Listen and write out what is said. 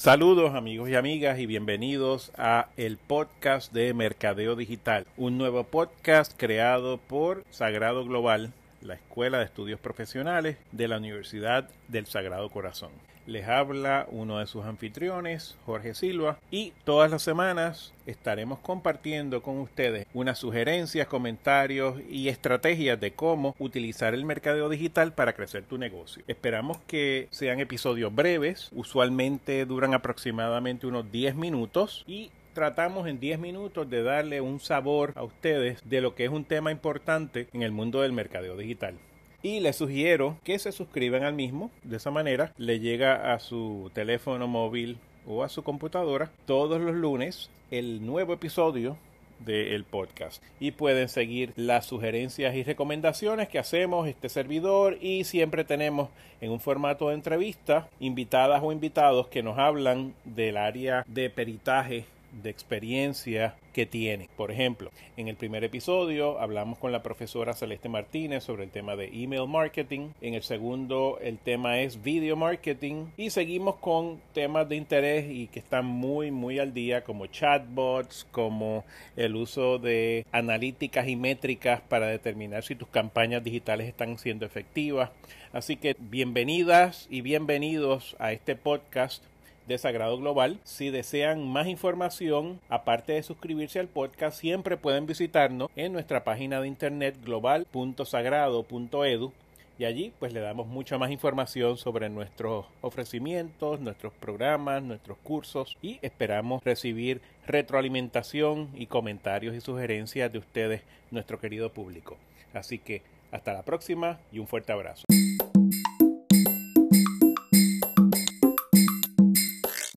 Saludos amigos y amigas y bienvenidos a el podcast de Mercadeo Digital, un nuevo podcast creado por Sagrado Global, la Escuela de Estudios Profesionales de la Universidad del Sagrado Corazón. Les habla uno de sus anfitriones, Jorge Silva, y todas las semanas estaremos compartiendo con ustedes unas sugerencias, comentarios y estrategias de cómo utilizar el mercadeo digital para crecer tu negocio. Esperamos que sean episodios breves, usualmente duran aproximadamente unos 10 minutos y tratamos en 10 minutos de darle un sabor a ustedes de lo que es un tema importante en el mundo del mercadeo digital y les sugiero que se suscriban al mismo. De esa manera le llega a su teléfono móvil o a su computadora todos los lunes el nuevo episodio del podcast y pueden seguir las sugerencias y recomendaciones que hacemos este servidor y siempre tenemos en un formato de entrevista invitadas o invitados que nos hablan del área de peritaje de experiencia que tiene. Por ejemplo, en el primer episodio hablamos con la profesora Celeste Martínez sobre el tema de email marketing. En el segundo el tema es video marketing. Y seguimos con temas de interés y que están muy, muy al día como chatbots, como el uso de analíticas y métricas para determinar si tus campañas digitales están siendo efectivas. Así que bienvenidas y bienvenidos a este podcast de Sagrado Global. Si desean más información, aparte de suscribirse al podcast, siempre pueden visitarnos en nuestra página de internet global.sagrado.edu y allí pues le damos mucha más información sobre nuestros ofrecimientos, nuestros programas, nuestros cursos y esperamos recibir retroalimentación y comentarios y sugerencias de ustedes, nuestro querido público. Así que hasta la próxima y un fuerte abrazo.